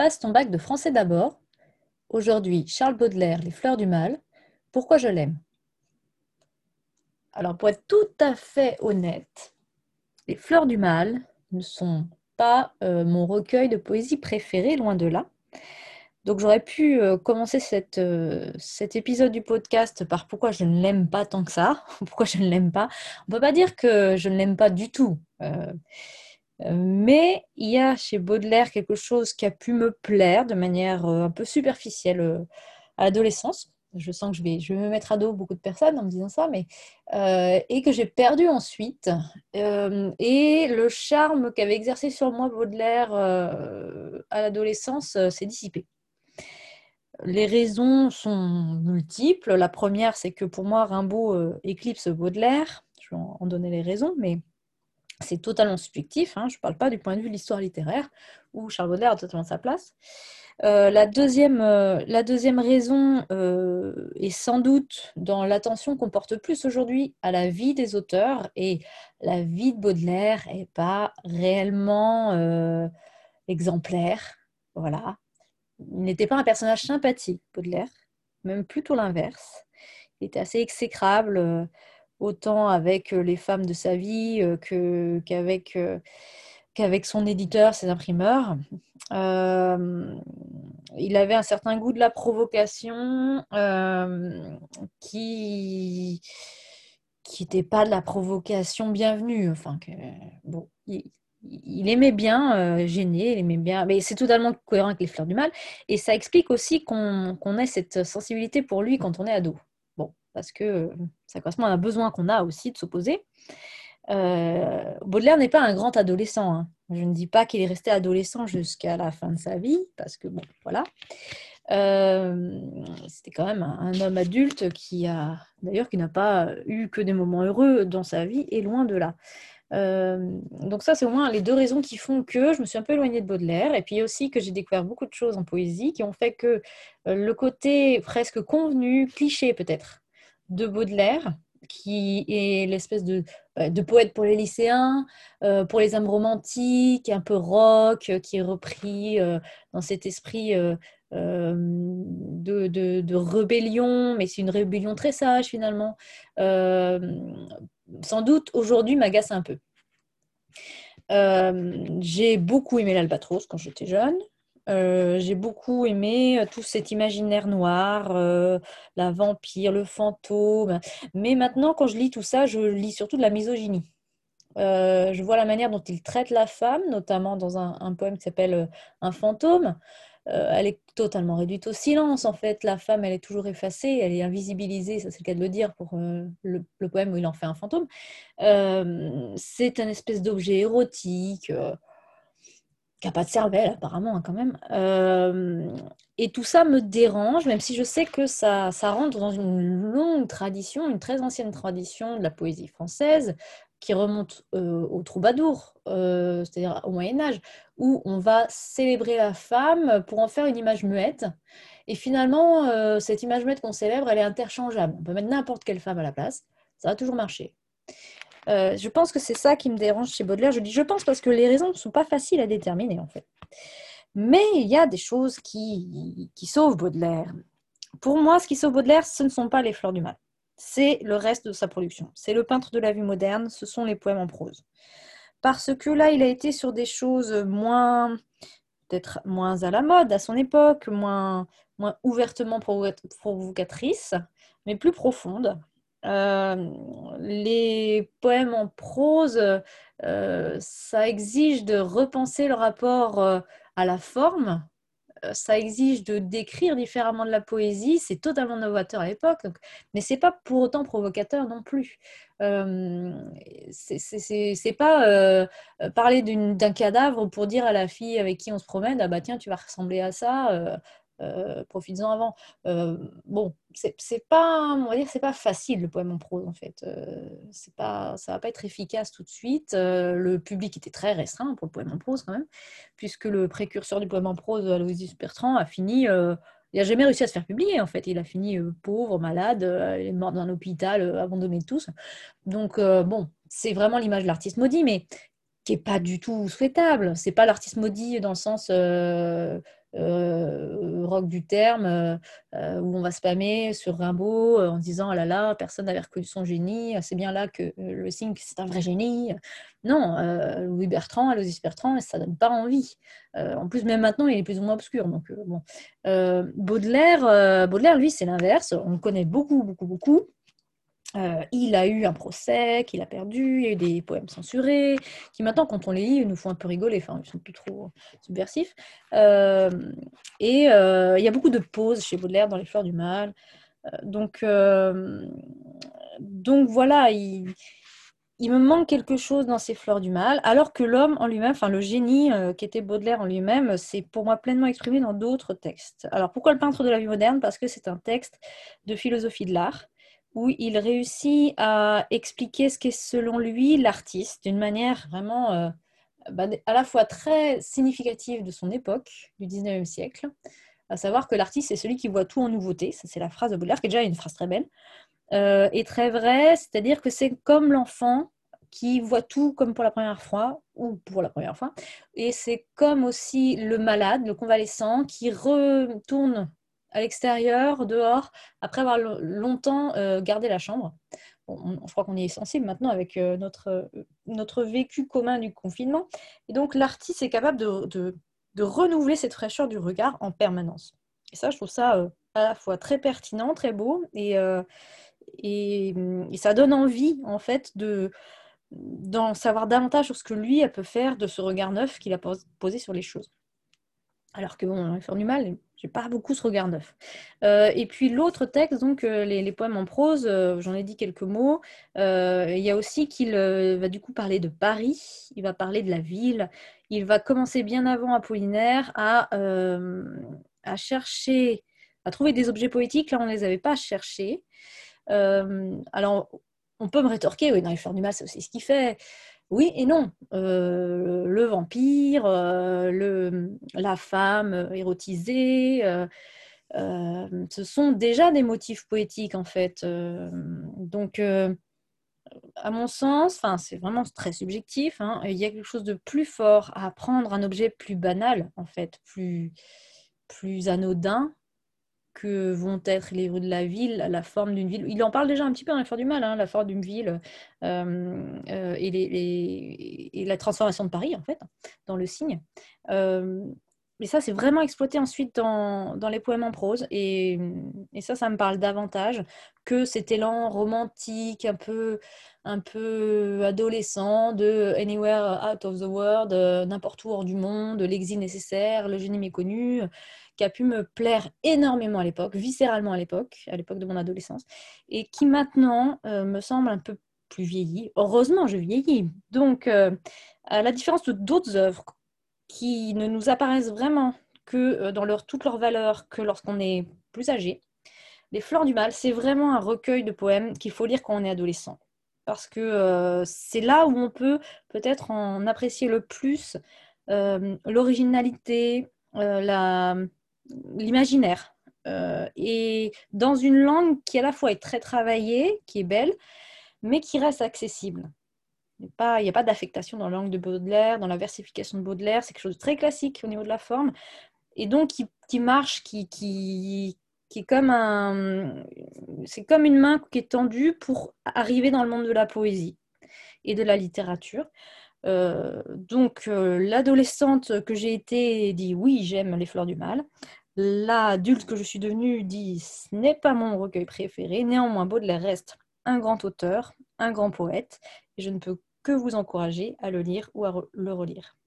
Passe ton bac de français d'abord. Aujourd'hui, Charles Baudelaire, Les fleurs du mal. Pourquoi je l'aime? Alors, pour être tout à fait honnête, Les fleurs du mal ne sont pas euh, mon recueil de poésie préféré, loin de là. Donc j'aurais pu euh, commencer euh, cet épisode du podcast par pourquoi je ne l'aime pas tant que ça, pourquoi je ne l'aime pas? On ne peut pas dire que je ne l'aime pas du tout. Mais il y a chez Baudelaire quelque chose qui a pu me plaire de manière un peu superficielle à l'adolescence je sens que je vais, me mettre à dos beaucoup de personnes en me disant ça, mais euh, et que j'ai perdu ensuite. Euh, et le charme qu'avait exercé sur moi Baudelaire euh, à l'adolescence s'est dissipé. Les raisons sont multiples. La première, c'est que pour moi, Rimbaud éclipse Baudelaire. Je vais en donner les raisons, mais c'est totalement subjectif. Hein. Je ne parle pas du point de vue de l'histoire littéraire, où Charles Baudelaire a totalement sa place. Euh, la, deuxième, euh, la, deuxième, raison euh, est sans doute dans l'attention qu'on porte plus aujourd'hui à la vie des auteurs et la vie de Baudelaire n'est pas réellement exemplaire. Voilà. Il n'était pas un personnage sympathique, Baudelaire, même plutôt l'inverse. Il était assez exécrable, autant avec les femmes de sa vie qu'avec qu'avec son éditeur, ses imprimeurs. Il avait un certain goût de la provocation qui qui n'était pas de la provocation bienvenue. Enfin, que, bon, il, aimait bien gêner, il aimait bien, mais c'est totalement cohérent avec les fleurs du mal. Et ça explique aussi qu'on ait cette sensibilité pour lui quand on est ado. Parce que ça correspond à un besoin qu'on a aussi de s'opposer. Euh, Baudelaire n'est pas un grand adolescent. Hein. Je ne dis pas qu'il est resté adolescent jusqu'à la fin de sa vie, parce que bon, voilà. Euh, c'était quand même un, homme adulte qui a, d'ailleurs, qui n'a pas eu que des moments heureux dans sa vie, et loin de là. Euh, donc ça, c'est au moins les deux raisons qui font que je me suis un peu éloignée de Baudelaire, et puis aussi que j'ai découvert beaucoup de choses en poésie qui ont fait que le côté presque convenu, cliché peut-être, de Baudelaire, qui est l'espèce de, bah, poète pour les lycéens, euh, pour les âmes romantiques, un peu rock, euh, qui est repris euh, dans cet esprit de, rébellion, mais c'est une rébellion très sage finalement. sans doute aujourd'hui m'agace un peu. J'ai beaucoup aimé l'Albatros quand j'étais jeune. Euh, j'ai beaucoup aimé euh, tout cet imaginaire noir, euh, la vampire, le fantôme. Mais maintenant, quand je lis tout ça, je lis surtout de la misogynie. je vois la manière dont il traite la femme, notamment dans un, poème qui s'appelle Un fantôme. elle est totalement réduite au silence, en fait. La femme, elle est toujours effacée, elle est invisibilisée, ça c'est le cas de le dire pour le, le, poème où il en fait un fantôme. c'est un espèce d'objet érotique qui n'a pas de cervelle apparemment hein, quand même. Euh, et tout ça me dérange, même si je sais que ça, ça rentre dans une longue tradition, une très ancienne tradition de la poésie française qui remonte euh, au troubadour, euh, c'est-à-dire au Moyen Âge, où on va célébrer la femme pour en faire une image muette. Et finalement, cette image muette qu'on célèbre, elle est interchangeable. On peut mettre n'importe quelle femme à la place, ça va toujours marcher. Euh, je pense que c'est ça qui me dérange chez Baudelaire. Je dis je pense parce que les raisons ne sont pas faciles à déterminer en fait. Mais il y a des choses qui, sauvent Baudelaire. Pour moi, ce qui sauve Baudelaire, ce ne sont pas les fleurs du mal. C'est le reste de sa production. C'est le peintre de la vie moderne, ce sont les poèmes en prose. Parce que là, il a été sur des choses moins, peut-être moins à la mode à son époque, moins, moins ouvertement provocatrices, mais plus profondes. Euh, les poèmes en prose, euh, ça exige de repenser le rapport euh, à la forme, ça exige de décrire différemment de la poésie, c'est totalement novateur à l'époque, mais c'est pas pour autant provocateur non plus. Euh, c'est pas parler d'un cadavre pour dire à la fille avec qui on se promène, ah bah tiens, tu vas ressembler à ça, profites-en avant. Euh, bon, c'est pas, on va dire, c'est pas facile le poème en prose en fait. Euh, c'est pas, ça va pas être efficace tout de suite. le public était très restreint pour le poème en prose quand même, puisque le précurseur du poème en prose, Aloysius Bertrand, a fini. il n'a jamais réussi à se faire publier en fait. Il a fini pauvre, malade, il est mort dans un hôpital, abandonné de tous. Donc bon, c'est vraiment l'image de l'artiste maudit, mais qui est pas du tout souhaitable. C'est pas l'artiste maudit dans le sens euh, rock du terme, euh, où on va spammer sur Rimbaud en disant, ah là là, personne n'avait reconnu son génie, c'est bien là que le signe c'est un vrai génie. Non, Louis Bertrand, Aloysius Bertrand, ça donne pas envie. en plus, même maintenant, il est plus ou moins obscur. Donc, bon. Baudelaire, Baudelaire, lui, c'est l'inverse. On le connaît beaucoup, beaucoup, beaucoup. Euh, il a eu un procès qu'il a perdu, il y a eu des poèmes censurés, qui maintenant, quand on les lit, nous font un peu rigoler, enfin, ils sont plus trop subversifs. Euh, et euh, il y a beaucoup de pauses chez Baudelaire dans Les Fleurs du Mal. donc, donc voilà, il, il, me manque quelque chose dans ces Fleurs du Mal, alors que l'homme en lui-même, enfin le génie qui était Baudelaire en lui-même, c'est pour moi pleinement exprimé dans d'autres textes. Alors pourquoi le peintre de la vie moderne? Parce que c'est un texte de philosophie de l'art où il réussit à expliquer ce qu'est selon lui l'artiste d'une manière vraiment euh, bah, à la fois très significative de son époque, du 19e siècle, à savoir que l'artiste c'est celui qui voit tout en nouveauté, ça c'est la phrase de Baudelaire, qui est déjà une phrase très belle, euh, et très vraie, c'est-à-dire que c'est comme l'enfant qui voit tout comme pour la première fois, ou pour la première fois, et c'est comme aussi le malade, le convalescent, qui retourne à l'extérieur, dehors, après avoir longtemps euh, gardé la chambre. je crois qu'on y est sensible maintenant avec euh, notre, euh, notre vécu commun du confinement. Et donc, l'artiste est capable de, de, renouveler cette fraîcheur du regard en permanence. Et ça, je trouve ça à la fois très pertinent, très beau, et, et, et, ça donne envie, en fait, de d'en savoir davantage sur ce que lui, elle peut faire de ce regard neuf qu'il a posé sur les choses. Alors que bon, il fait du mal, j'ai pas beaucoup ce regard neuf. Euh, et puis l'autre texte, donc euh, les, poèmes en prose, euh, j'en ai dit quelques mots. il y a aussi qu'il va du coup parler de Paris, il va parler de la ville. Il va commencer bien avant Apollinaire à, à chercher, à trouver des objets poétiques. Là, on ne les avait pas cherchés. alors, on peut me rétorquer, oui, dans les Fleurs du Mal, c'est aussi ce qu'il fait. Oui et non. Euh, le vampire, euh, la femme érotisée, euh, ce sont déjà des motifs poétiques en fait. donc, à mon sens, c'est vraiment très subjectif, hein, il y a quelque chose de plus fort à prendre un objet plus banal en fait, plus anodin que vont être les rues de la ville, la forme d'une ville. Il en parle déjà un petit peu dans l'effort du mal, hein, la forme d'une ville euh, euh, et, la transformation de Paris, en fait, dans le signe. Euh, et ça, c'est vraiment exploité ensuite dans, les poèmes en prose. Et, ça, ça me parle davantage que cet élan romantique, un peu, un peu adolescent de Anywhere Out of the World, n'importe où hors du monde, l'exil nécessaire, le génie méconnu, qui a pu me plaire énormément à l'époque, viscéralement à l'époque, à l'époque de mon adolescence, et qui maintenant euh, me semble un peu plus vieilli. Heureusement, je vieillis. Donc, euh, à la différence de d'autres œuvres qui ne nous apparaissent vraiment que euh, dans leur, toute leur valeur que lorsqu'on est plus âgé, Les Fleurs du Mal, c'est vraiment un recueil de poèmes qu'il faut lire quand on est adolescent. Parce que c'est là où on peut peut-être en apprécier le plus l'originalité, la, l'imaginaire. Euh, et dans une langue qui à la fois est très travaillée, qui est belle, mais qui reste accessible. Il n'y a pas, d'affectation dans la langue de Baudelaire, dans la versification de Baudelaire, c'est quelque chose de très classique au niveau de la forme, et donc qui, marche, qui, qui, qui est comme un... C'est comme une main qui est tendue pour arriver dans le monde de la poésie et de la littérature. Euh, donc, euh, l'adolescente que j'ai été dit oui, j'aime les fleurs du mal. L'adulte que je suis devenue dit ce n'est pas mon recueil préféré. Néanmoins, Baudelaire reste un grand auteur, un grand poète, et je ne peux que vous encourager à le lire ou à le relire.